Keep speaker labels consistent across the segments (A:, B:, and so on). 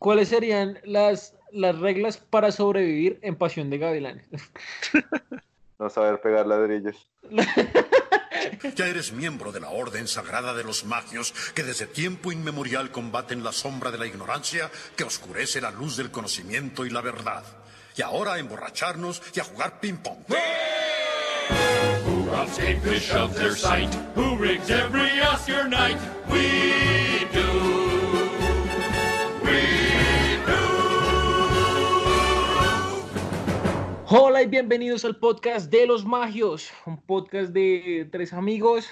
A: ¿cuáles serían las, las reglas para sobrevivir en Pasión de Gavilanes?
B: No saber pegar ladrillos.
C: Ya eres miembro de la Orden Sagrada de los Magios que desde tiempo inmemorial combaten la sombra de la ignorancia que oscurece la luz del conocimiento y la verdad. Y ahora a emborracharnos y a jugar ping-pong.
D: Who robs cavefish of their sight? Who rigs every Oscar night? We do.
A: Hola y bienvenidos al podcast de los magios, un podcast de tres amigos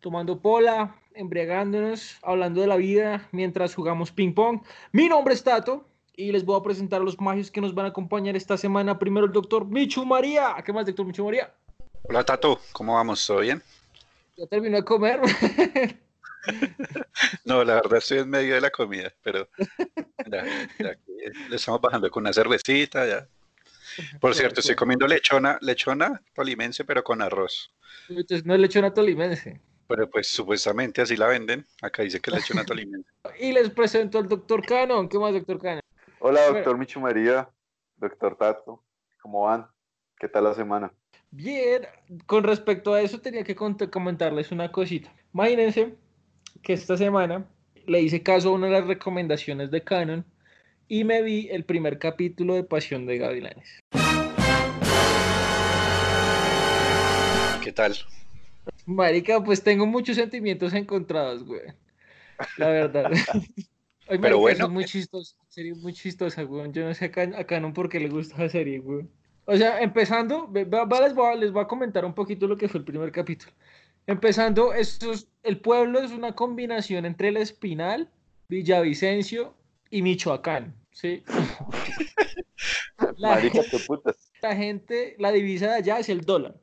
A: tomando pola, embriagándonos, hablando de la vida mientras jugamos ping pong. Mi nombre es Tato y les voy a presentar a los magios que nos van a acompañar esta semana. Primero el doctor Michu María. ¿Qué más, doctor Michu María?
E: Hola Tato, ¿cómo vamos? ¿Todo bien?
A: Ya terminó de comer.
E: No, la verdad estoy en medio de la comida, pero ya, ya le estamos bajando con una cervecita, ya. Por cierto, estoy comiendo lechona, lechona tolimense, pero con arroz.
A: Entonces, no es lechona tolimense.
E: Pero pues supuestamente así la venden. Acá dice que es lechona tolimense.
A: Y les presento al doctor Canon. ¿Qué más, doctor Canon?
B: Hola, doctor Michu María, doctor Tato. ¿Cómo van? ¿Qué tal la semana?
A: Bien, con respecto a eso tenía que comentarles una cosita. Imagínense que esta semana le hice caso a una de las recomendaciones de Canon y me vi el primer capítulo de Pasión de Gavilanes.
E: ¿Qué tal?
A: Marica, pues tengo muchos sentimientos encontrados, güey. La verdad. Ay, marica,
E: Pero bueno,
A: es muy chistosa, en serio, muy chistosa, güey. Yo no sé a, Can- a Canon por qué le gusta la serie, güey. O sea, empezando, les, voy a, les voy a comentar un poquito lo que fue el primer capítulo. Empezando, estos, el pueblo es una combinación entre el Espinal, Villavicencio y Michoacán, ¿sí? La,
B: Marica, qué putas.
A: la gente, la divisa de allá es el dólar.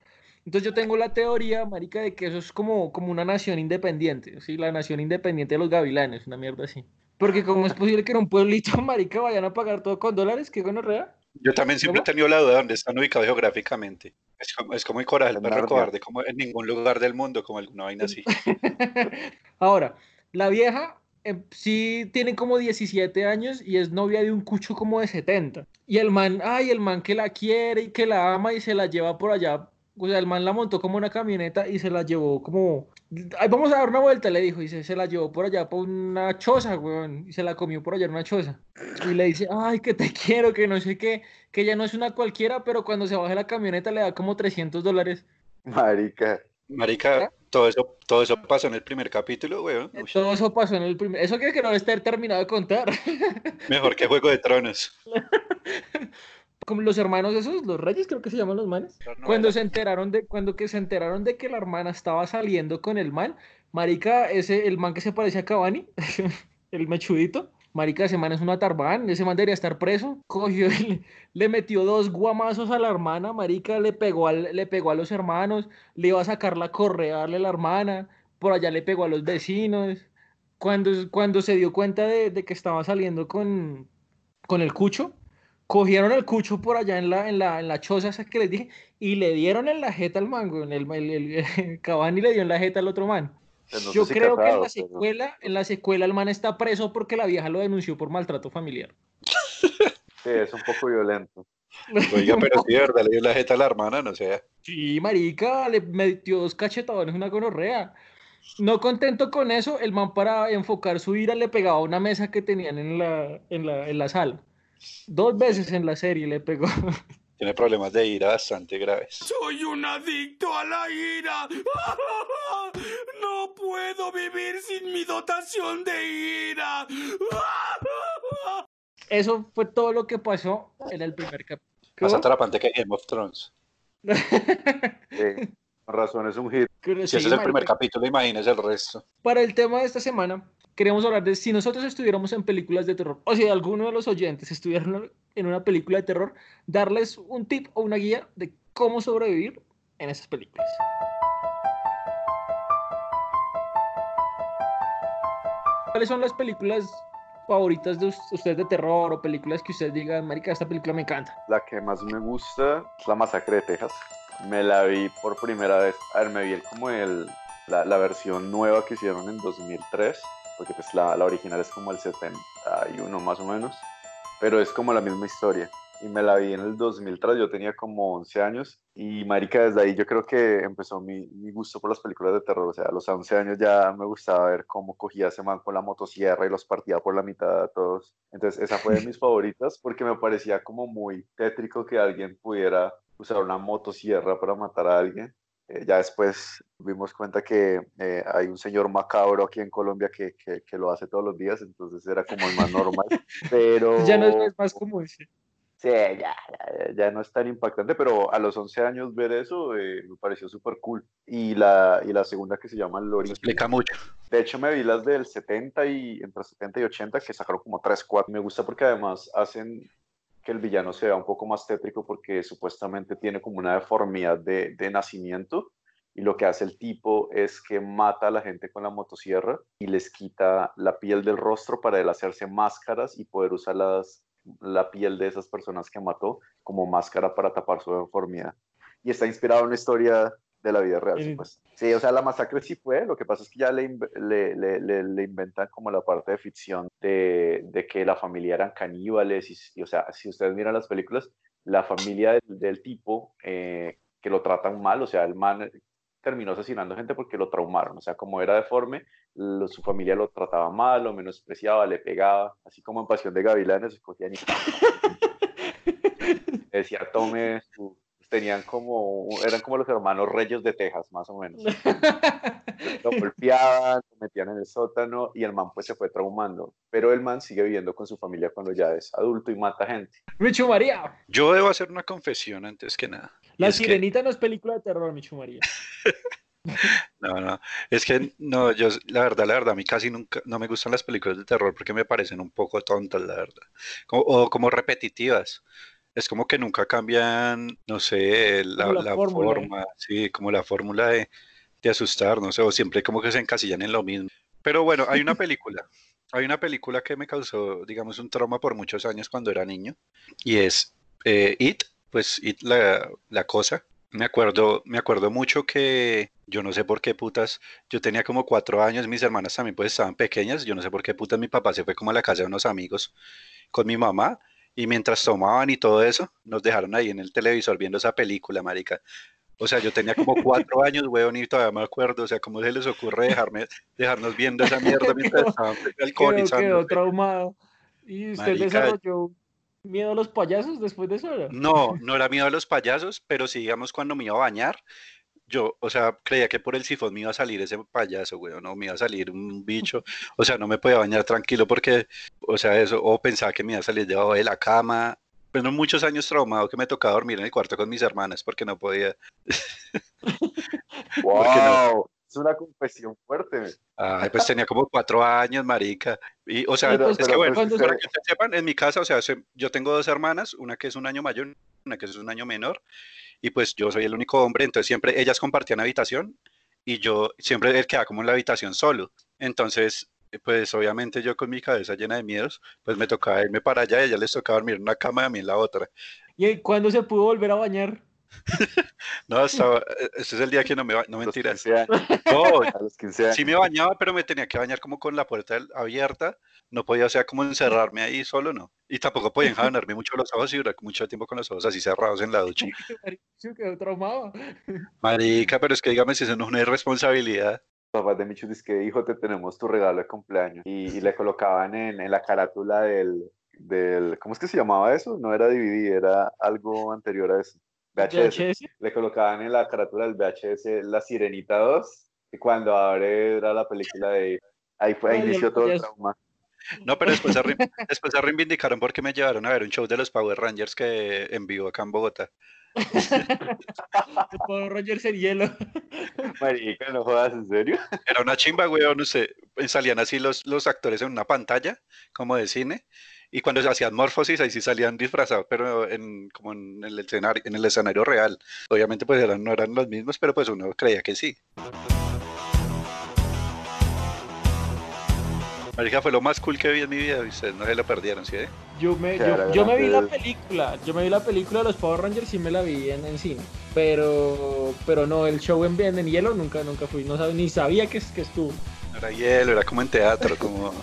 A: Entonces yo tengo la teoría, marica, de que eso es como, como una nación independiente, ¿sí? La nación independiente de los gavilanes, una mierda así. Porque como es posible que en un pueblito, marica, vayan a pagar todo con dólares, qué gonorrea.
E: Yo también siempre he tenido la duda de dónde están ubicados geográficamente. Es como, es como el coral,
B: En
E: perro cobarde, como en ningún lugar del mundo, como alguna vaina así.
A: Ahora, la vieja eh, sí tiene como 17 años y es novia de un cucho como de 70. Y el man, ay, el man que la quiere y que la ama y se la lleva por allá. O sea, el man la montó como una camioneta y se la llevó como... Ay, vamos a dar una vuelta, le dijo, y se, se la llevó por allá por una choza, weón, y se la comió por allá en una choza. Y le dice, ay, que te quiero, que no sé qué, que ella no es una cualquiera, pero cuando se baje la camioneta le da como 300 dólares.
B: Marica.
E: Marica, todo eso, todo eso pasó en el primer capítulo, weón. Uy,
A: Todo eso pasó en el primer... Eso que, que no esté terminado de contar.
E: mejor que Juego de Tronos.
A: como los hermanos esos, los reyes creo que se llaman los manes. Cuando se enteraron de, cuando que se enteraron de que la hermana estaba saliendo con el man, marica, ese, el man que se parecía a Cavani, el mechudito, marica, ese man es una tarbán, ese man debería estar preso, cogió y le, metió dos guamazos a la hermana, marica, le pegó, al, le pegó a los hermanos, le iba a sacar la correa a darle a la hermana, por allá le pegó a los vecinos, cuando, cuando se dio cuenta de, de que estaba saliendo con, con el cucho, cogieron el cucho por allá en la, en la, en la choza esa que les dije y le dieron en la jeta al mango. En el, el, el- Cavani le dio en la jeta al otro man.
B: Pues no
A: Yo creo que en la
B: pero-
A: secuela, en la secuela el man está preso porque la vieja lo denunció por maltrato familiar.
B: Sí, es un poco violento.
E: Oiga, pero sí, de verdad, le dio la jeta a la hermana, no sé.
A: Sí, marica, le metió dos cachetadones, una gonorrea. No contento con eso, el man para enfocar su ira le pegaba a una mesa que tenían en la, en la, en la sala. Dos veces en la serie le pegó.
E: Tiene problemas de ira bastante graves.
D: Soy un adicto a la ira. No puedo vivir sin mi dotación de ira.
A: Eso fue todo lo que pasó en el primer capítulo.
E: Más atrapante que Game of Thrones.
B: Sí, con razón, es un hit.
E: Si
A: sí,
E: ese es el primer capítulo, imagínese el resto.
A: Para el tema de esta semana, queremos hablar de si nosotros estuviéramos en películas de terror, o si alguno de los oyentes estuvieran en una película de terror, darles un tip o una guía de cómo sobrevivir en esas películas. ¿Cuáles son las películas favoritas de us- ustedes de terror o películas que ustedes digan, marica, esta película me encanta?
B: La que más me gusta es La Masacre de Texas. Me la vi por primera vez. A ver, me vi como el, la, la versión nueva que hicieron en 2003, porque pues la, la original es como el 70 91 más o menos, pero es como la misma historia. Y me la vi en el 2003, yo tenía como 11 años y marica, desde ahí yo creo que empezó mi, mi gusto por las películas de terror, o sea, a los 11 años ya me gustaba ver cómo cogía ese man con la motosierra y los partía por la mitad a todos. Entonces esa fue de mis favoritas porque me parecía como muy tétrico que alguien pudiera usar una motosierra para matar a alguien. Eh, ya después vimos cuenta que eh, hay un señor macabro aquí en Colombia que, que, que, lo hace todos los días, entonces era como el más normal. Pero
A: Ya no es más común. Sí,
B: sí ya, ya, ya, no es tan impactante, pero a los 11 años ver eso eh, me pareció súper cool. Y la, y la segunda que se llama El Origen.
E: explica mucho.
B: De hecho, me vi las del 70 y entre 70 y 80 que sacaron como 3, 4. Me gusta porque además hacen que el villano sea un poco más tétrico porque supuestamente tiene como una deformidad de, de, nacimiento y lo que hace el tipo es que mata a la gente con la motosierra y les quita la piel del rostro para él hacerse máscaras y poder usar las, la piel de esas personas que mató como máscara para tapar su deformidad. Y está inspirado en una historia de la vida real, supuesto. Sí, o sea, la masacre sí fue, lo que pasa es que ya le, le, le, le inventan como la parte de ficción de, de, que la familia eran caníbales, y, y, o sea, si ustedes miran las películas, la familia del, del tipo eh, que lo tratan mal, o sea, el man terminó asesinando gente porque lo traumaron, o sea, como era deforme, lo, su familia lo trataba mal, lo menospreciaba, le pegaba, así como en Pasión de Gavilanes, escogían y decía, tome su, tenían como, eran como los hermanos reyes de Texas, más o menos. lo golpeaban, lo metían en el sótano y el man pues se fue traumando. Pero el man sigue viviendo con su familia cuando ya es adulto y mata gente.
A: Michu María.
E: Yo debo hacer una confesión antes que nada.
A: La Sirenita que... no es película de terror, Michu María.
E: No, no, es que no, yo la verdad, la verdad, a mí casi nunca, no me gustan las películas de terror porque me parecen un poco tontas, la verdad, como, o como repetitivas es como que nunca cambian, no sé, la, la, la forma, sí, como la fórmula de, de, asustar, no sé, o siempre como que se encasillan en lo mismo. Pero bueno, hay una película, hay una película que me causó, digamos, un trauma por muchos años cuando era niño, y es eh, It, pues It, la, la cosa. Me acuerdo, me acuerdo mucho que yo no sé por qué putas, yo tenía como cuatro años, mis hermanas también pues estaban pequeñas, yo no sé por qué putas mi papá se fue como a la casa de unos amigos con mi mamá y mientras tomaban y todo eso, nos dejaron ahí en el televisor viendo esa película, marica. O sea, yo tenía como cuatro años, weón, y todavía me acuerdo. O sea, ¿cómo se les ocurre dejarme, dejarnos viendo esa mierda mientras estaban alcoholizando?
A: Quedó, quedó traumado. ¿Y usted marica, desarrolló miedo a los payasos después de eso? No,
E: no era miedo a los payasos, pero sí, digamos, cuando me iba a bañar, yo, o sea, creía que por el sifón me iba a salir ese payaso, güey, no me iba a salir un bicho, o sea, no me podía bañar tranquilo porque, o sea, eso, o pensaba que me iba a salir debajo de la cama. Bueno, muchos años traumado que me tocaba dormir en el cuarto con mis hermanas porque no podía.
B: ¡Wow! no. Es una confesión fuerte.
E: Ay, pues tenía como cuatro años, marica. Y, o sea, pero, es pero, que bueno, para que ustedes sepan, en mi casa, o sea, yo tengo dos hermanas, una que es un año mayor, una que es un año menor, y pues yo soy el único hombre, entonces siempre ellas compartían habitación y yo siempre él quedaba como en la habitación solo. Entonces, pues obviamente yo con mi cabeza llena de miedos, pues me tocaba irme para allá y a ella les tocaba dormir en una cama y a mí en la otra.
A: ¿Y cuándo se pudo volver a bañar?
E: no, estaba, ese es el día que no me bañaba, no mentiras.
B: No, a los 15 años.
E: sí me bañaba, pero me tenía que bañar como con la puerta abierta, no podía, o sea, como encerrarme ahí solo, no. Y tampoco podía enjabonarme mucho los ojos y durar mucho tiempo con los ojos así cerrados en la ducha.
A: quedó traumado.
E: Marica, pero es que dígame si eso no es una irresponsabilidad.
B: Papá de Michu dice que hijo, te tenemos tu regalo de cumpleaños. Y, y le colocaban en, en la carátula del, del, ¿cómo es que se llamaba eso? No era DVD, era algo anterior a eso. VHS.
A: VHS.
B: Le colocaban en la carátula del VHS La Sirenita 2 y cuando abre era la película de... Ahí, fue, ahí
A: Ay,
B: inició todo el trauma.
E: No, pero después se, después se reivindicaron porque me llevaron a ver un show de los Power Rangers que en vivo acá en Bogotá.
A: Power Rogers en hielo.
B: Marica, no jodas, ¿en serio?
E: Era una chimba, weón, no sé. Salían así los, los actores en una pantalla, como de cine, y cuando se hacían morfosis, ahí sí salían disfrazados, pero en, como en el escenario, en el escenario real. Obviamente, pues eran, no eran los mismos, pero pues uno creía que sí. Marica, fue lo más cool que vi en mi vida, y ustedes no se lo perdieron, ¿sí? eh?
A: Yo me,
B: Claro,
A: yo, yo me vi la película, yo me vi la película de los Power Rangers y me la vi en, en cine. Pero, pero no, el show en, en hielo nunca, nunca fui, no sabía, ni sabía que, que estuvo.
E: No Era hielo, era como en teatro, como...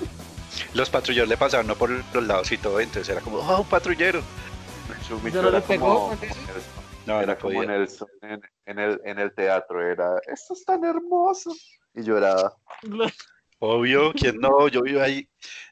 E: los patrulleros le pasaban no por los lados y todo, entonces era como, oh, un patrullero.
B: Su mito
A: ¿Ya no
B: era
A: pegó?
B: como-.
E: No,
B: era
E: no
B: como en, en el, en el teatro, era, esto es tan hermoso. Y lloraba.
E: Obvio, ¿quién no? Yo vivo ahí.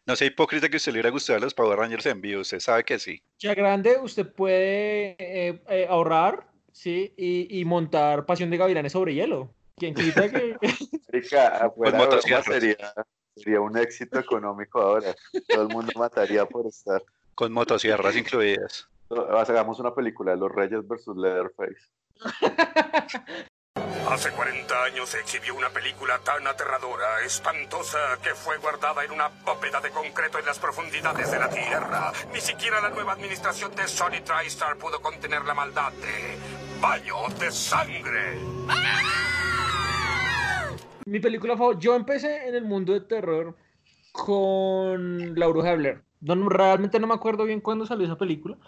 E: No sea hipócrita que a usted le hubiera gustado los Power Rangers en vivo, usted sabe que sí.
A: Ya grande, usted puede eh, eh, ahorrar, ¿sí? Y, y montar Pasión de Gavilanes sobre hielo. ¿Quién quita que...?
B: Marica, afuera broma
E: motosierras.
B: sería, sería un éxito económico ahora. Todo el mundo mataría por estar.
E: Con motosierras incluidas.
B: Hagamos una película de los Reyes versus Leatherface.
D: Hace 40 años se exhibió una película tan aterradora, espantosa, que fue guardada en una bóveda de concreto en las profundidades de la Tierra. Ni siquiera la nueva administración de Sony TriStar pudo contener la maldad de baño de sangre.
A: Mi película favorita. Yo empecé en el mundo de terror con La Bruja de Blair. No, realmente no me acuerdo bien cuándo salió esa película,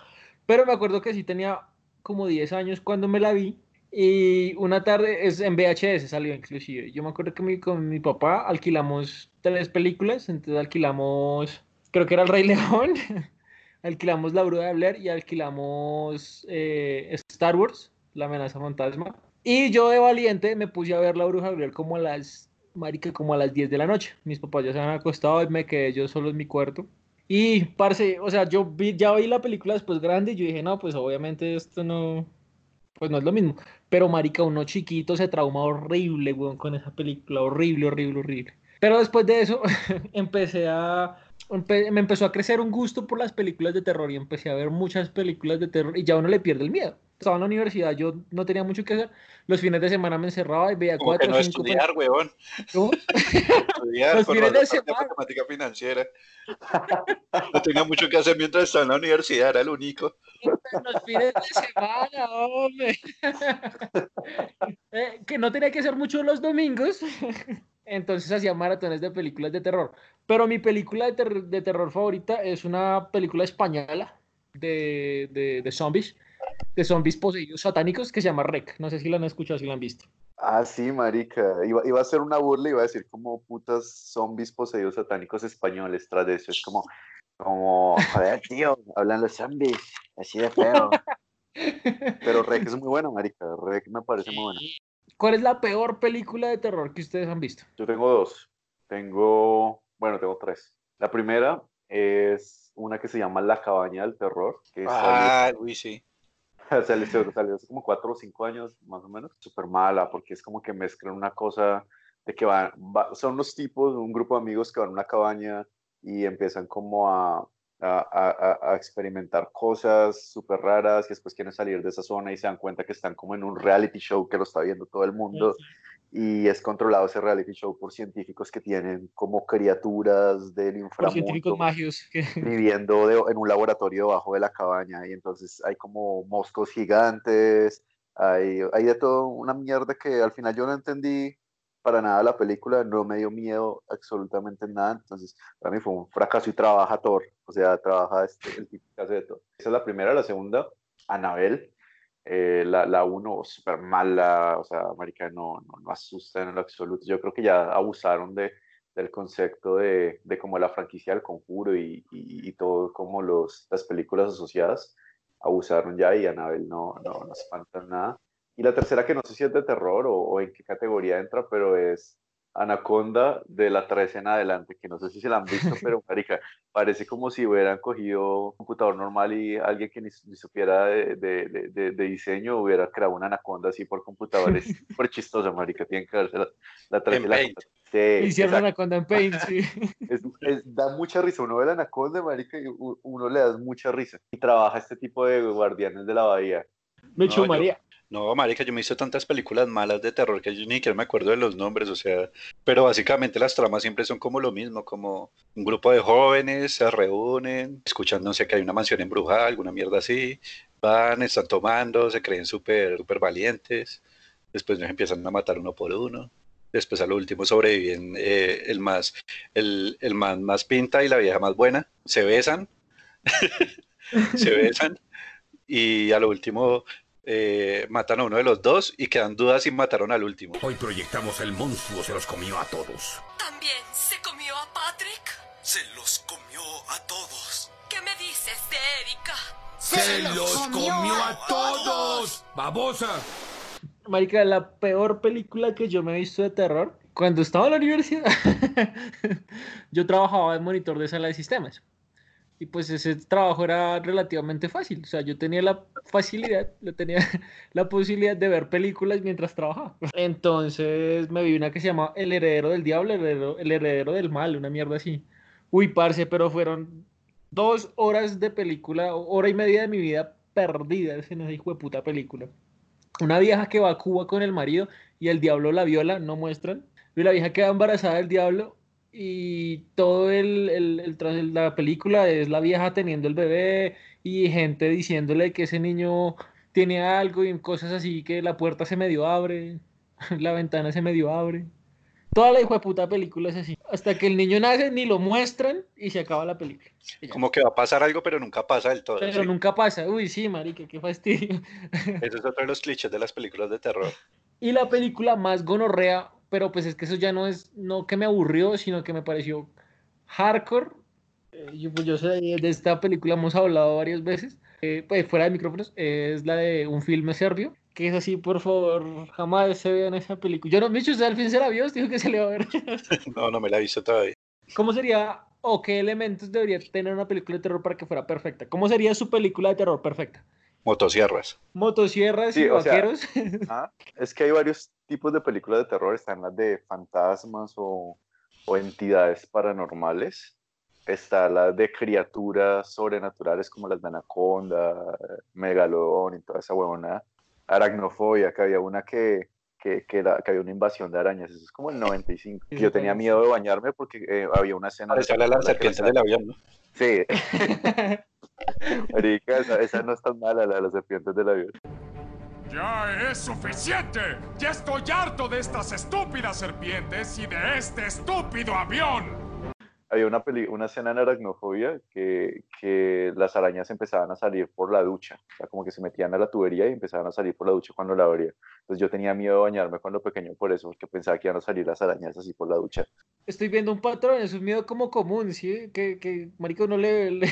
A: pero me acuerdo que sí tenía como 10 años cuando me la vi. Y una tarde, es en VHS salió inclusive. Yo me acuerdo que con mi papá alquilamos tres películas. Entonces alquilamos, creo que era El Rey León, alquilamos La Bruja de Blair y alquilamos eh, Star Wars, La amenaza fantasma. Y yo de valiente me puse a ver La Bruja de Blair como a las, marica, como a las 10 de la noche. Mis papás ya se habían acostado y me quedé yo solo en mi cuarto. Y, parce, o sea, yo vi, ya vi la película después grande y yo dije, no, pues obviamente esto no, pues no es lo mismo. Pero, marica, uno chiquito se trauma horrible, weón, con esa película, horrible, horrible, horrible. Pero después de eso, empecé a, empe- me empezó a crecer un gusto por las películas de terror y empecé a ver muchas películas de terror y ya uno le pierde el miedo. Estaba en la universidad, yo no tenía mucho que hacer. Los fines de semana me encerraba y veía
E: Como
A: cuatro
E: no
A: o cinco
E: estudiar, weón.
A: películas.
E: Estudiar,
A: Los fines de semana.
E: matemática financiera. No tenía mucho que hacer mientras estaba en la universidad, era el único.
A: Los fines de semana, hombre. Eh, que no tenía que hacer mucho los domingos. Entonces hacía maratones de películas de terror. Pero mi película de, ter- de terror favorita es una película española de, de, de zombies. De zombies poseídos satánicos que se llama Rec. No sé si la han escuchado, si la han visto.
B: Ah, sí, marica. Iba, iba a ser una burla, iba a decir como putas zombies poseídos satánicos españoles tras de eso. Es como, como, joder, tío, hablan los zombies, así de feo. Pero Rec es muy buena, marica. Rec me parece muy buena.
A: ¿Cuál es la peor película de terror que ustedes han visto?
B: Yo tengo dos. Tengo, bueno, tengo tres. La primera es una que se llama La Cabaña del Terror, que
E: Ah, uy, sí.
B: salió, salió- salió hace como cuatro o cinco años, más o menos. Súper mala, porque es como que mezclan una cosa de que van, va- son unos tipos, un grupo de amigos que van a una cabaña y empiezan como a, a, a- a experimentar cosas súper raras y después quieren salir de esa zona y se dan cuenta que están como en un reality show que lo está viendo todo el mundo y es controlado ese reality show por científicos que tienen como criaturas del
A: Por científicos
B: inframundo
A: magios. que-
B: viviendo de- en un laboratorio debajo de la cabaña y entonces hay como moscos gigantes, hay, hay de todo una mierda que al final yo no entendí para nada la película, no me dio miedo absolutamente nada, entonces para mí fue un fracaso y trabaja Thor, o sea, trabaja este, el tipo que hace de todo. Esa es la primera, la segunda, Anabel, eh, la, la uno súper mala, o sea, marica, no, no, no asusta en lo absoluto, yo creo que ya abusaron de, del concepto de, de como la franquicia del conjuro y, y, y todo como los, las películas asociadas abusaron ya y Anabel no, no, no espantan nada. Y la tercera que no sé si es de terror o, o en qué categoría entra, pero es Anaconda de la 13 en adelante, que no sé si se la han visto, pero marica, parece como si hubieran cogido un computador normal y alguien que ni, ni supiera de, de, de, de- diseño hubiera creado una Anaconda así por computador. Es súper chistosa, marica, tienen que verse la, la 13 y
E: En
B: la
E: Paint.
B: Sí,
A: Hicieron. Anaconda en Paint, sí.
B: Es- es- da mucha risa. Uno ve la anaconda, marica, y uno le da mucha risa. Y trabaja este tipo de guardianes de la bahía.
A: Me
E: No, yo-
A: María.
E: No, marica, yo me hice tantas películas malas de terror que yo ni siquiera me acuerdo de los nombres, o sea, pero básicamente las tramas siempre son como lo mismo, como un grupo de jóvenes se reúnen, escuchan, no sé, que hay una mansión embrujada, alguna mierda así, van, están tomando, se creen súper, súper valientes, después nos empiezan a matar uno por uno, después a lo último sobreviven eh, el más, el, el man más pinta y la vieja más buena, se besan, se besan, y a lo último eh, matan a uno de los dos y quedan dudas si mataron al último.
D: Hoy proyectamos el monstruo, se los comió a todos.
F: ¿También se comió a Patrick? Se los comió a todos.
G: ¿Qué me dices de Erika?
H: ¡Se los comió a todos! ¡Babosa!
A: Marica, la peor película que yo me he visto de terror, cuando estaba en la universidad, yo trabajaba en monitor de sala de sistemas. Y pues ese trabajo era relativamente fácil. O sea, yo tenía la facilidad, yo tenía la posibilidad de ver películas mientras trabajaba. Entonces me vi una que se llama El heredero del diablo, el heredero, el heredero del mal, una mierda así. Uy, parce, pero fueron dos horas de película, hora y media de mi vida perdida en esa hijo de puta película. Una vieja que va a Cuba con el marido y el diablo la viola, no muestran. Y la vieja queda embarazada del diablo y todo el, el, el, la película es la vieja teniendo el bebé y gente diciéndole que ese niño tiene algo y cosas así, que la puerta se medio abre, la ventana se medio abre. Toda la hijo de puta película es así. Hasta que el niño nace, ni lo muestran y se acaba la película.
E: Como que va a pasar algo, pero nunca pasa del todo.
A: Pero
E: sí.
A: nunca pasa. Uy, sí, marica, qué fastidio.
E: Ese es otro de los clichés de las películas de terror.
A: Y la película más gonorrea, pero pues es que eso ya no es, no que me aburrió, sino que me pareció hardcore. Eh, yo, pues yo sé, de esta película hemos hablado varias veces, eh, pues fuera de micrófonos, es la de un filme serbio, que es así, por favor, jamás se vean esa película. Yo no, Micho, ¿usted al fin se la vio? Dijo que se le va a ver.
E: No, no me la visto todavía.
A: ¿Cómo sería o qué elementos debería tener una película de terror para que fuera perfecta? ¿Cómo sería su película de terror perfecta?
E: Motosierras.
A: Motosierras
B: Sí,
A: y
B: sea,
A: vaqueros.
B: Ah, es que hay varios tipos de películas de terror. Están las de fantasmas o, o entidades paranormales. Está la de criaturas sobrenaturales como las de Anaconda, Megalodón y toda esa huevona. Aracnofobia, que había una que, que, que, era, que había una invasión de arañas. Eso es como el 95.
A: Sí,
B: Yo tenía
A: sí.
B: miedo de bañarme porque eh, había una escena.
E: Parecía la, la
B: que
E: serpiente del avión, ¿no?
B: Sí. Marica, esa, esa no es tan mala, la de serpientes del avión.
H: ¡Ya es suficiente! ¡Ya estoy harto de estas estúpidas serpientes y de este estúpido avión!
B: Había una, peli- una escena en aracnofobia que, que las arañas empezaban a salir por la ducha. O sea, como que se metían a la tubería y empezaban a salir por la ducha cuando la abría. Entonces yo tenía miedo de bañarme cuando pequeño por eso, porque pensaba que iban a salir las arañas así por la ducha.
A: Estoy viendo un patrón, es un miedo como común, ¿sí? Que, que marica, uno le, le,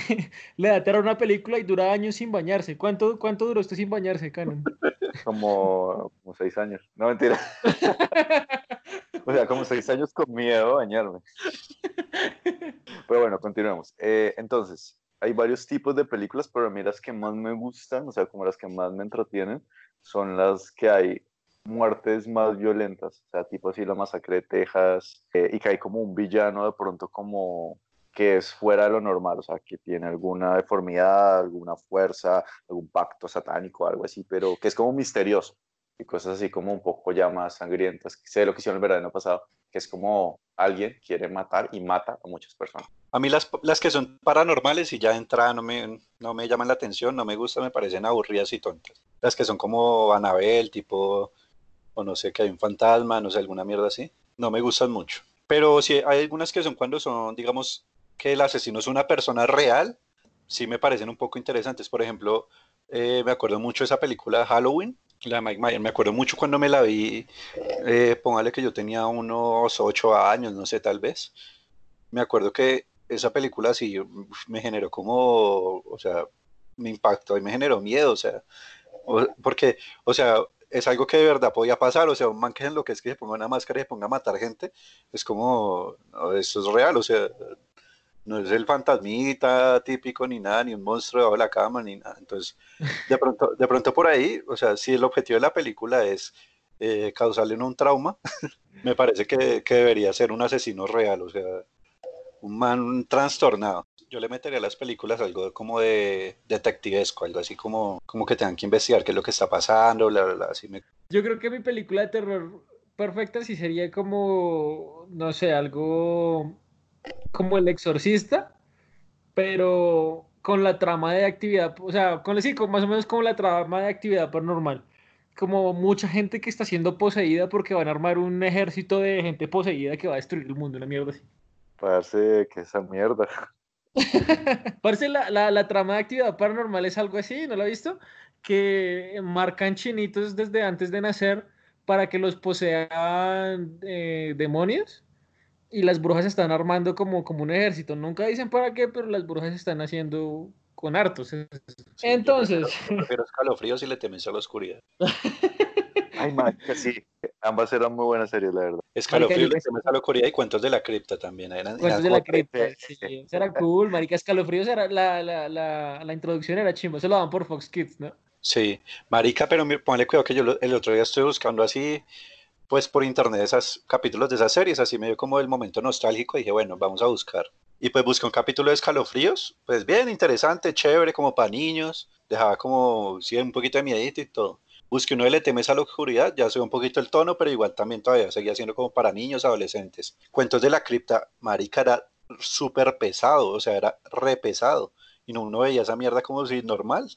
A: le da terror a una película y dura años sin bañarse. ¿Cuánto, cuánto duró usted sin bañarse, Canon?
B: Como, como seis años. No, mentira. o sea, como seis años con miedo de bañarme. Pero bueno, continuemos. Eh, entonces, hay varios tipos de películas, pero a mí las que más me gustan, o sea, como las que más me entretienen, son las que hay muertes más violentas, o sea, tipo así la masacre de Texas, eh, y que hay como un villano de pronto como que es fuera de lo normal, o sea, que tiene alguna deformidad, alguna fuerza, algún pacto satánico, algo así, pero que es como misterioso y cosas así como un poco ya más sangrientas. Sé lo que hicieron el verano pasado, que es como alguien quiere matar y mata a muchas personas.
E: A mí las, las que son paranormales y ya de entrada no me, no me llaman la atención, no me gustan, me parecen aburridas y tontas. Las que son como Anabel, tipo, o no sé, que hay un fantasma, no sé, alguna mierda así, no me gustan mucho. Pero sí hay algunas que son cuando son, digamos, que el asesino es una persona real, sí me parecen un poco interesantes. Por ejemplo, eh, me acuerdo mucho de esa película Halloween, la de Mike Myers, me acuerdo mucho cuando me la vi, eh, póngale que yo tenía unos ocho años, no sé, tal vez. Me acuerdo que esa película sí me generó como, o sea, me impactó y me generó miedo, o sea, porque, o sea, es algo que de verdad podía pasar, o sea, un man que en lo que es que se ponga una máscara y se ponga a matar gente, es como, eso es real, o sea, no es el fantasmita típico ni nada, ni un monstruo debajo de la cama, ni nada. Entonces, de pronto, de pronto por ahí, o sea, si el objetivo de la película es eh, causarle un trauma, me parece que debería ser un asesino real, o sea, un man trastornado. Yo le metería a las películas algo como de detectivesco, algo así como, como que tengan que investigar qué es lo que está pasando, bla, bla, bla, así me...
A: Yo creo que mi película de terror perfecta sí sería como, no sé, algo como El Exorcista, pero con la trama de actividad, o sea, con, sí, con más o menos como la trama de actividad paranormal. Como mucha gente que está siendo poseída porque van a armar un ejército de gente poseída que va a destruir el mundo, una mierda así.
B: Parece que esa mierda.
A: Parece la, la, la trama de actividad paranormal es algo así, ¿no lo ha visto? Que marcan chinitos desde antes de nacer para que los posean eh, demonios y las brujas están armando como, como un ejército. Nunca dicen para qué, pero las brujas están haciendo con hartos. Entonces.
E: Yo prefiero escalofríos y le temes a la oscuridad.
B: Ay, marica, sí. Ambas eran muy buenas series, la verdad.
E: Escalofríos,
A: yo-
E: le temes a la oscuridad y cuentos de la cripta también. Eran,
A: Cuentos de la cripta.
B: sí,
A: Sí, eso era cool, marica. Escalofríos era la, la, la, la introducción era chimba. Se lo daban por Fox Kids, ¿no?
E: Sí, marica, pero ponle cuidado que yo lo- el otro día estoy buscando así, pues por internet esos capítulos de esas series, así medio como el momento nostálgico, y dije, bueno, vamos a buscar. Y pues busqué un capítulo de escalofríos, pues bien, interesante, chévere, como para niños, dejaba como, sí, un poquito de miedito y todo. Busqué uno de Le temes a la oscuridad, ya sube un poquito el tono, pero igual también todavía seguía siendo como para niños, adolescentes. Cuentos de la cripta, marica, era súper pesado, o sea, era re pesado. Y no uno veía esa mierda como si normal.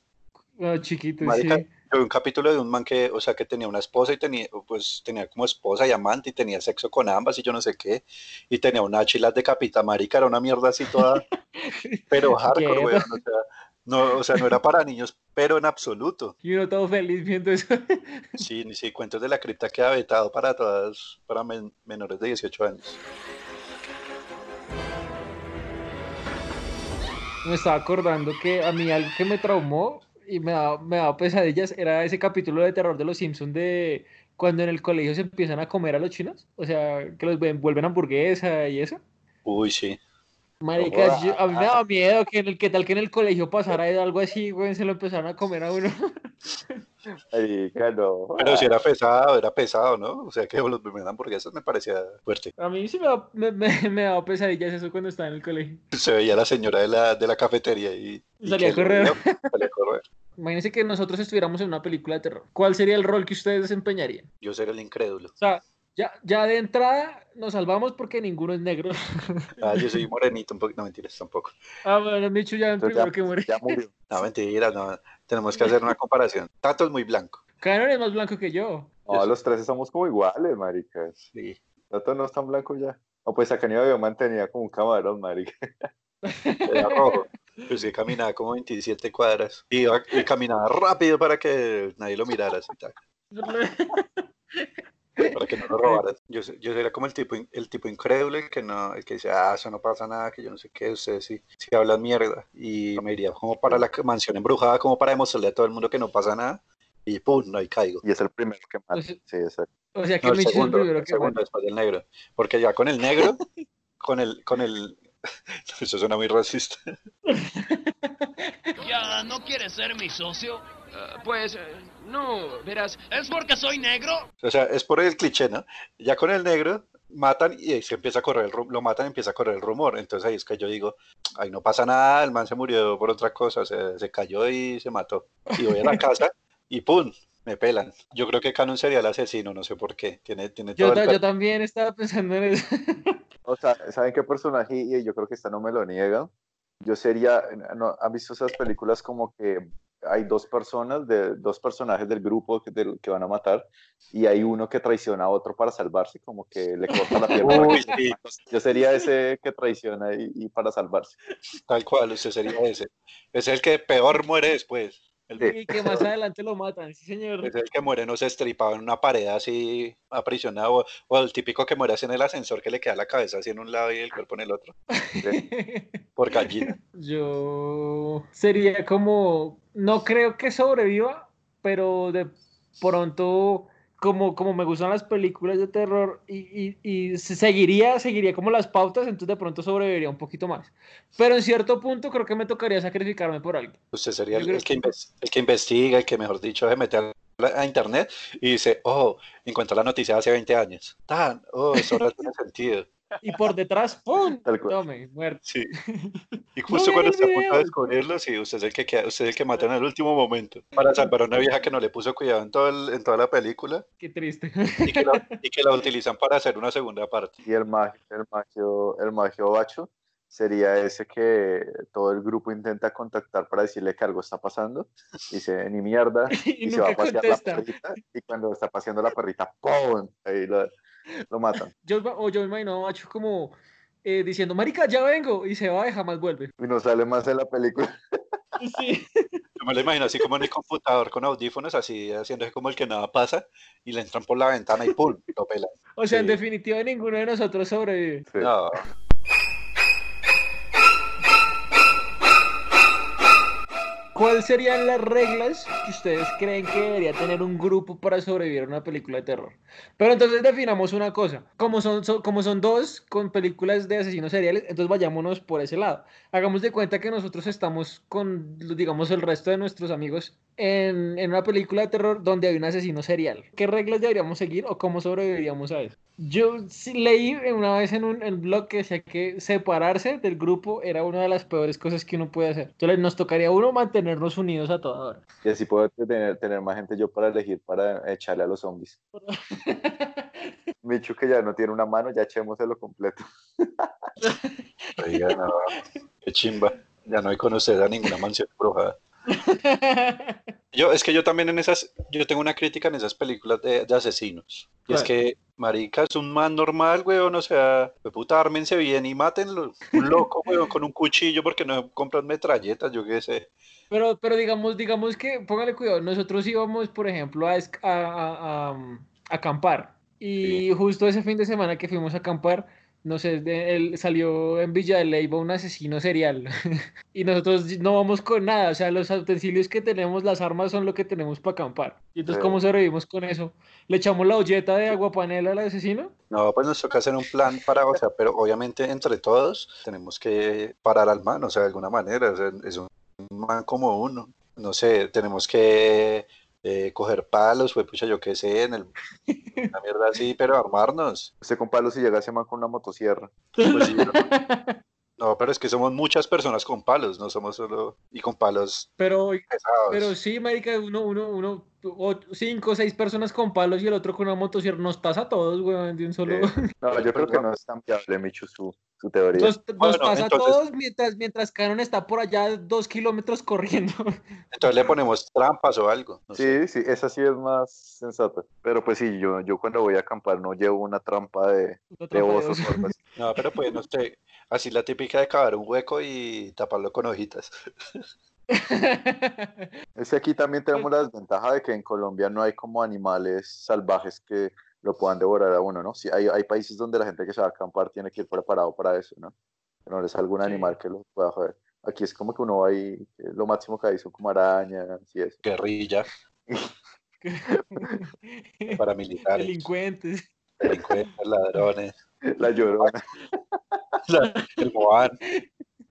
A: Ah, chiquito,
E: Marica,
A: sí.
E: un capítulo de un man que, o sea, que tenía una esposa y tenía, pues, tenía como esposa y amante y tenía sexo con ambas y yo no sé qué, y tenía una chilas de capita marica, era una mierda así toda, pero hardcore, weón, o sea, no, o sea, no era para niños, pero en absoluto.
A: Y uno todo feliz viendo eso.
E: Sí, ni si cuentos de la cripta queda vetado para todas, para men- menores de 18 años.
A: Me estaba acordando que a mí algo que me traumó y me daba, me daba pesadillas era ese capítulo de terror de los Simpsons de cuando en el colegio se empiezan a comer a los chinos. O sea, que los ven- vuelven hamburguesa y eso.
E: Uy, sí.
A: Marica, yo- a mí me daba miedo que en el que tal que en el colegio pasara algo así, güey, se lo empezaran a comer a uno.
B: Marica, no.
E: Pero si era pesado, era pesado, ¿no? O sea, que los primeros hamburguesas me parecía fuerte.
A: A mí sí me daba, me, me- me daba pesadillas eso cuando estaba en el colegio.
E: Se veía la señora de la, de la cafetería y... y
A: Salía a correr.
E: salía a correr.
A: Imagínense que nosotros estuviéramos en una película de terror. ¿Cuál sería el rol que ustedes desempeñarían?
E: Yo ser el incrédulo.
A: O sea, ya, ya de entrada nos salvamos porque ninguno es negro.
E: Ah, yo soy morenito un poquito, no mentiras tampoco.
A: Ah, bueno, Micho ya el
B: Entonces
A: primero
B: ya,
A: que muere.
B: ya murió.
E: No, mentiras, no. Tenemos que hacer una comparación. Tato es muy blanco.
A: Canon es más blanco que yo.
B: No, los tres somos como iguales, maricas.
E: Sí.
B: Tato no es tan blanco ya. O pues acá yo mantenía como un camarón, marica.
E: Era rojo. Pues sí, caminaba como 27 cuadras. Y, iba- y caminaba rápido para que nadie lo mirara. Así, que no lo robaran. Yo, se- yo era como el tipo, el tipo incrédulo, el que, no, el que dice, ah, eso no pasa nada, que yo no sé qué, ustedes sí, sí hablan mierda. Y me iría como para la mansión embrujada, como para demostrarle a todo el mundo que no pasa nada. Y pum, no, ahí caigo.
B: Y es el primero que mata.
A: Pues-
B: Sí, exacto.
A: O sea que
E: No, el
A: el
E: segundo, el
A: que
E: segundo después del negro. Porque ya con el negro, con el, con el, eso suena muy racista.
I: ¿Ya no quieres ser mi socio?
J: pues, no, verás,
I: ¿Es porque soy negro?
E: O sea, es por el cliché, ¿no? Ya con el negro matan y ahí se empieza a correr el lo matan y empieza a correr el rumor. Entonces ahí es que yo digo, ay, no pasa nada, el man se murió por otra cosa, se, se cayó y se mató. Y voy a la casa y ¡pum! Me pelan. Yo creo que Canon sería el asesino, no sé por qué. Tiene, tiene
A: Yo,
E: todo
A: ta-
E: el
A: yo también estaba pensando en eso.
B: O sea, ¿saben qué personaje? Y yo creo que esta no me lo niega. Yo sería, ¿no? ¿han visto esas películas como que hay dos personas, de, dos personajes del grupo que, del- que van a matar y hay uno que traiciona a otro para salvarse, como que le corta la pierna?
E: Uy, sí.
B: Yo sería ese que traiciona y, y para salvarse.
E: Tal cual, usted sería ese. Es el que peor muere después. El,
B: Sí.
A: Y que más adelante lo matan, sí señor.
E: Es el que muere, no se estripado en una pared así aprisionado. O, o el típico que muere así en el ascensor que le queda la cabeza así en un lado y el cuerpo en el otro. Por gallina.
A: Yo sería como, no creo que sobreviva, pero de pronto, como, como me gustan las películas de terror y, y, y se- seguiría, seguiría como las pautas, entonces de pronto sobreviviría un poquito más. Pero en cierto punto creo que me tocaría sacrificarme por alguien.
E: Usted sería el, el que inves- el que investiga, el que mejor dicho se mete a, a internet y dice, oh, encontró la noticia de hace 20 años. Tan, oh, eso ahora tiene sentido.
A: Y por detrás, ¡pum! Tome, muerto.
E: Sí. Y justo cuando está a punto de descubrirlo, sí, usted es el que queda- usted es el que mata en el último momento. Para salvar a una vieja que no le puso cuidado en, todo el- en toda la película
A: Qué triste.
E: y que, la, y que la utilizan para hacer una segunda parte.
B: Y el magio, el magio, el magio bacho sería ese que todo el grupo intenta contactar para decirle que algo está pasando. Dice, ni mierda.
A: Y
B: Y, se va a pasear
A: contesta.
B: la perrita. Y cuando está paseando la perrita, ¡pum! Ahí lo, lo matan.
A: Yo, o yo me imagino a Macho como eh, diciendo, marica, ya vengo, y se va y jamás vuelve.
B: Y no sale más en la película.
A: Sí.
E: Yo me lo imagino así como en el computador con audífonos, así haciendo como el que nada pasa, y le entran por la ventana y ¡pum! lo pelan.
A: O sea, en definitiva, ninguno de nosotros sobrevive.
B: Sí.
E: No,
A: ¿Cuáles serían las reglas que ustedes creen que debería tener un grupo para sobrevivir a una película de terror? Pero entonces definamos una cosa. Como son, son- como son dos con películas de asesinos seriales, entonces vayámonos por ese lado. Hagamos de cuenta que nosotros estamos con, digamos, el resto de nuestros amigos en, en una película de terror donde hay un asesino serial. ¿Qué reglas deberíamos seguir o cómo sobreviviríamos a eso? Yo leí una vez en un en blog que decía que separarse del grupo era una de las peores cosas que uno puede hacer. Entonces nos tocaría uno mantenernos unidos a toda hora.
B: Y así puedo tener, tener más gente yo para elegir para echarle a los zombies. Michu que ya no tiene una mano, ya echémoselo completo.
E: oiga, no, qué chimba. Ya no hay conocer a ninguna mansión embrujada. Yo, es que yo también en esas, yo tengo una crítica en esas películas de, de asesinos. Y es que, marica, es un man normal, weón, o sea, de puta, ármense bien y mátenlo. Un loco, weón, con un cuchillo porque no compran metralletas, yo qué sé.
A: Pero, pero digamos, digamos que, póngale cuidado, nosotros íbamos, por ejemplo, a, a, a- a, acampar. Y justo ese fin de semana que fuimos a acampar, no sé, de- él salió en Villa de Leyva un asesino serial. y nosotros no vamos con nada, o sea, los utensilios que tenemos, las armas son lo que tenemos para acampar. Y entonces,
B: Sí.
A: ¿cómo sobrevivimos con eso? ¿Le echamos la olleta de aguapanela al asesino?
E: No, pues nos toca hacer un plan para, o sea, pero obviamente entre todos tenemos que parar al man, o sea, de alguna manera, o sea, es un man como uno. No sé, tenemos que eh, coger palos, pues pucha, yo qué sé, en el, una mierda así, pero armarnos.
B: Usted con palos y llega ese man con una motosierra.
E: Pues sí, no, pero es que somos muchas personas con palos, no somos solo, y con palos
A: Pero,
E: pesados.
A: pero sí, marica, uno, uno, uno, o- cinco o seis personas con palos y el otro con una motosierra, nos pasa a todos, weón, de un solo...
B: No, yo creo que no es tan viable, Michu, su, teoría.
A: Nos, nos
E: Bueno,
A: pasa
E: entonces-
A: a todos mientras, mientras Canon está por allá dos kilómetros corriendo.
E: Entonces le ponemos trampas o algo. no sé.
B: Sí, sí, esa sí es más sensata. Pero pues sí, yo, yo cuando voy a acampar no llevo una trampa de,
A: Una
B: de osos
A: oso.
B: o algo así.
E: No, pero pues no sé, así la típica de cavar un hueco y taparlo con hojitas.
B: Es que aquí también tenemos la desventaja de que en Colombia no hay como animales salvajes que lo puedan devorar a uno, ¿no? Sí, hay, hay países donde la gente que se va a acampar tiene que ir preparado para eso, ¿no? Que no les algún
A: Sí.
B: animal que lo pueda joder. Aquí es como que uno va ahí, que lo máximo que hay son como arañas y eso.
E: Guerrilla, paramilitares,
A: Delincuentes.
E: delincuentes, ladrones,
B: La llorona.
E: el Moan.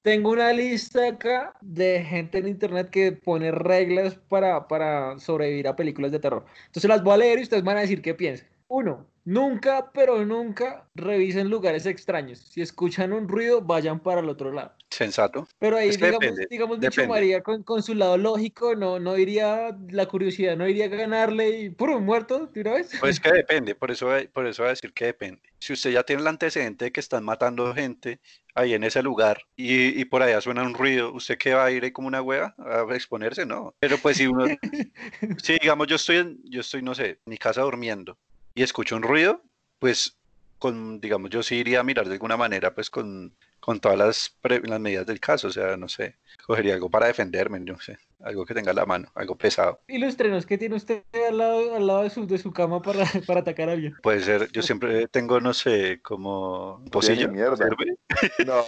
A: Tengo una lista acá de gente en internet que pone reglas para, para sobrevivir a películas de terror. Entonces las voy a leer y ustedes van a decir qué piensan. Uno, nunca, pero nunca revisen lugares extraños. Si escuchan un ruido, vayan para el otro lado.
E: Sensato.
A: Pero ahí,
E: Es que
A: digamos,
E: depende,
A: digamos
E: depende.
A: María con, con su lado lógico, no, no iría, la curiosidad no iría a ganarle y puro muerto de una vez.
E: Pues que depende, por eso, por eso voy a decir que depende. Si usted ya tiene el antecedente de que están matando gente ahí en ese lugar y, y por allá suena un ruido, ¿usted qué va a ir ahí como una hueva a exponerse? No. Pero pues si uno, si digamos yo estoy, en- yo estoy, no sé, en mi casa durmiendo y escucho un ruido, pues con, digamos, yo sí iría a mirar de alguna manera, pues con, con todas las, pre- las medidas del caso, o sea, no sé, cogería algo para defenderme, no sé, algo que tenga a la mano, algo pesado.
A: Y los trenos que tiene usted al lado, al lado de, su, de su cama para, para atacar a alguien.
E: Puede ser, yo siempre tengo, no sé, como un pocillo.
B: mierda.
E: ¿sirve?
B: No.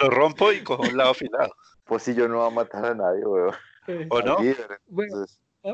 E: Lo rompo y cojo un lado afilado.
B: pues si yo no va a matar a nadie, weón.
E: ¿O no?
B: Al
A: Bueno,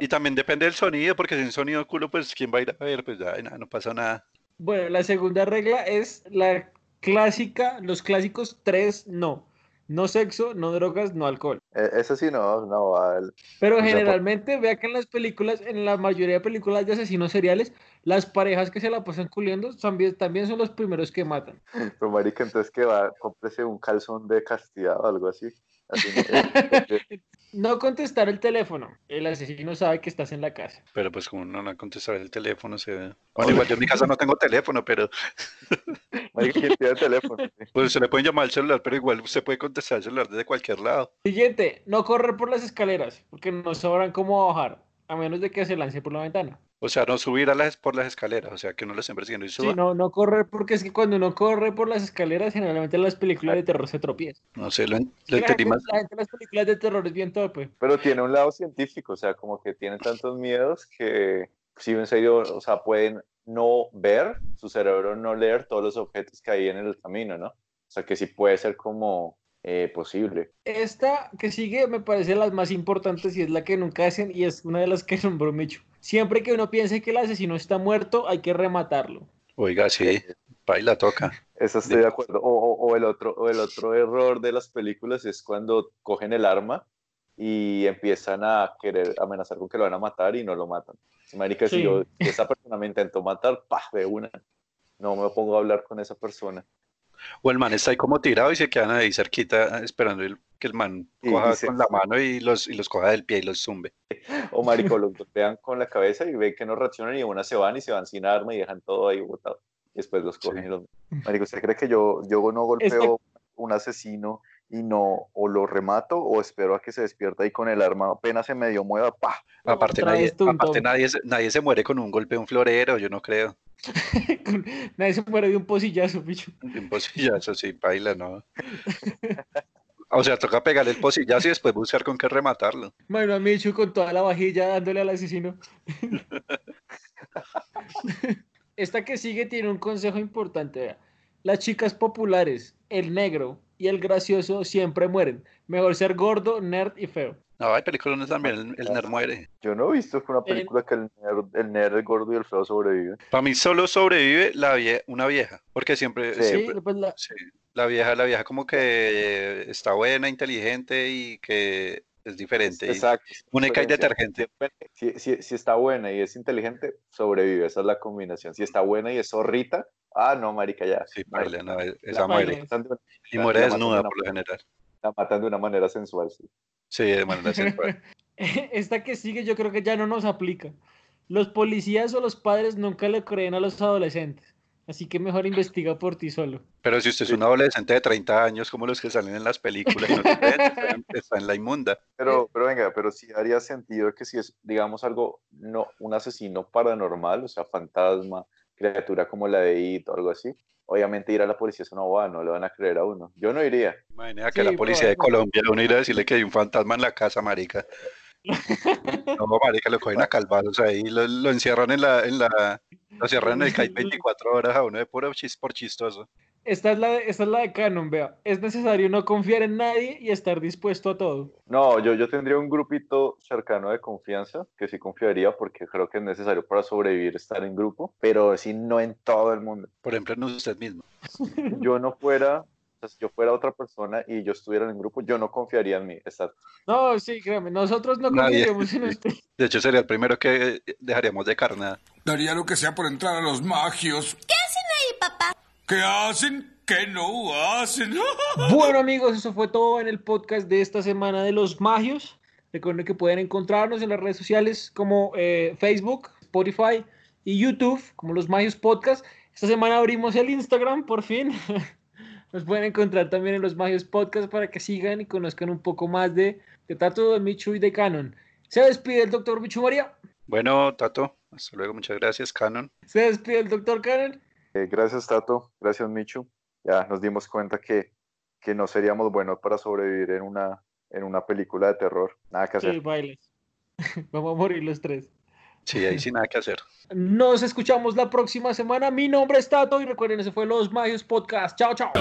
E: Y también depende del sonido, porque si es un sonido culo, pues quién va a ir a ver, pues ya, nada, no pasa nada.
A: Bueno, la segunda regla es la clásica, los clásicos tres no. No sexo, no drogas, no alcohol.
B: eh, eso sí no, no vale.
A: Pero
B: por-
A: generalmente, vea que en las películas, en la mayoría de películas de asesinos seriales, las parejas que se la pasan culiendo también, también son los primeros que matan.
B: Pero marica, entonces que va, cómprese un calzón de castidad o algo así. No-
A: No contestar el teléfono. El asesino sabe que estás en la casa.
E: Pero pues como no a contestar el teléfono, se... Bueno, igual yo en mi casa no tengo teléfono, pero
B: ¿quién tiene teléfono? Sí.
E: pues se le pueden llamar al celular, pero igual usted puede contestar el celular desde cualquier lado.
A: Siguiente, no correr por las escaleras, porque no sabrán cómo bajar. A menos de que se lance por la ventana.
E: O sea, no subir a las, por las escaleras, o sea, que uno lo estén persiguiendo y suba.
A: Sí, no, no correr, porque es que cuando uno corre por las escaleras, generalmente en las películas de terror se tropieza.
E: No sé, lo, lo
A: la,
E: entendí
A: gente,
E: más.
A: la gente en las películas de terror es bien torpe.
B: Pero tiene un lado científico, o sea, como que tienen tantos miedos que, si en serio, o sea, pueden no ver, su cerebro no leer todos los objetos que hay en el camino, ¿no? O sea, que sí puede ser como eh, posible.
A: Esta que sigue me parece las más importantes y es la que nunca hacen y es una de las que nombró Micho. Siempre que uno piense que el asesino está muerto, hay que rematarlo.
E: Oiga, sí, baila, toca.
B: Eso estoy de acuerdo. O, o- o el otro, o el otro error de las películas es cuando cogen el arma y empiezan a querer amenazar con que lo van a matar y no lo matan. Marica, si,
A: Sí.
B: yo- si esa persona me intentó matar, pa, de una. No me pongo a hablar con esa persona.
E: O el man está ahí como tirado y se quedan ahí cerquita esperando el- que el man coja con la mano y los, y los coja del pie y los zumbe.
B: O marico, los golpean con la cabeza y ven que no reaccionan y una se van y se van sin arma y dejan todo ahí botado. Y después los cogen y los... Marico, ¿usted cree que yo, yo no golpeo un asesino y no, o lo remato o espero a que se despierta ahí con el arma apenas se medio mueva, pa?
E: Aparte, nadie, aparte nadie, se- nadie se muere con un golpe de un florero, yo no creo.
A: Nadie se muere de un pocillazo, bicho.
E: De un pocillazo, sí, baila, no. O sea, toca pegarle el pocillazo y después buscar con qué rematarlo.
A: Bueno, a Micho con toda la vajilla dándole al asesino. Esta que sigue tiene un consejo importante. Las chicas populares, el negro y el gracioso siempre mueren. Mejor ser gordo, nerd y feo.
E: No, hay películas donde también el, el nerd muere.
B: Yo no he visto una película que el nerd, el nerd, el gordo y el feo sobreviven.
E: Para mí solo sobrevive la vie- una vieja, porque siempre,
B: Sí.
E: siempre
A: Sí, pues la-
E: sí, la vieja, la vieja como que está buena, inteligente y que es diferente.
B: Exacto.
E: única y detergente.
B: Si, si, si está buena y es inteligente, sobrevive. Esa es la combinación. Si está buena y es zorrita, ah, no, marica, ya.
E: Sí,
B: no, la-
E: esa muere. Y muere desnuda por lo general.
B: La matan de una manera sensual, sí.
E: Sí, de manera sensual.
A: Esta que sigue yo creo que ya no nos aplica. Los policías o los padres nunca le creen a los adolescentes. Así que mejor investiga por ti solo.
E: Pero si usted es un adolescente de 30 años, como los que salen en las películas, no se creen, está, en- está en la inmunda.
B: Pero, pero venga, pero sí haría sentido que si es, digamos, algo, no, un asesino paranormal, o sea, fantasma, criatura como la de It o algo así, obviamente ir a la policía es una bobada, no le van a creer a uno. Yo no iría.
E: Imagina que
A: Sí,
E: la policía de. Colombia uno ir a decirle que hay un fantasma en la casa, marica. No, marica, lo cogen a calvazos ahí, lo, lo encierran en la, en la, lo cierran en el CAI 24 horas a uno de puro chis por chistoso.
A: Esta es, la de, esta es la de Canon, vea. Es necesario no confiar en nadie y estar dispuesto a todo.
B: No, yo, yo tendría un grupito cercano de confianza que sí confiaría porque creo que es necesario para sobrevivir estar en grupo, pero sí no en todo el mundo.
E: Por ejemplo, en usted mismo.
B: Yo no fuera, o sea, si yo fuera otra persona y yo estuviera en el grupo, yo no confiaría en mí. Exacto.
A: No, sí, créame, nosotros no confiaríamos en usted.
E: De hecho, sería el primero que dejaríamos de carnada.
H: Daría lo que sea por entrar a los magios.
G: ¿Qué?
H: ¿Qué hacen? ¿Qué no hacen?
A: Bueno amigos, eso fue todo en el podcast de esta semana de los magios. Recuerden que pueden encontrarnos en las redes sociales como eh, Facebook, Spotify y YouTube, como los magios podcast. Esta semana abrimos el Instagram, por fin. Nos pueden encontrar también en los magios podcast para que sigan y conozcan un poco más de, de Tato, de Michu y de Canon. Se despide el doctor Michu María.
E: Bueno, Tato, hasta luego, muchas gracias, Canon.
A: Se despide el doctor Canon.
B: Eh, gracias, Tato. Gracias, Michu. Ya nos dimos cuenta que, que no seríamos buenos para sobrevivir en una, en una película de terror. Nada que hacer.
A: Sí, bailes. Vamos a morir los tres.
E: Sí, ahí sin nada que hacer.
A: Nos escuchamos la próxima semana. Mi nombre es Tato y recuerden, ese fue Los Magios Podcast. Chao, chao.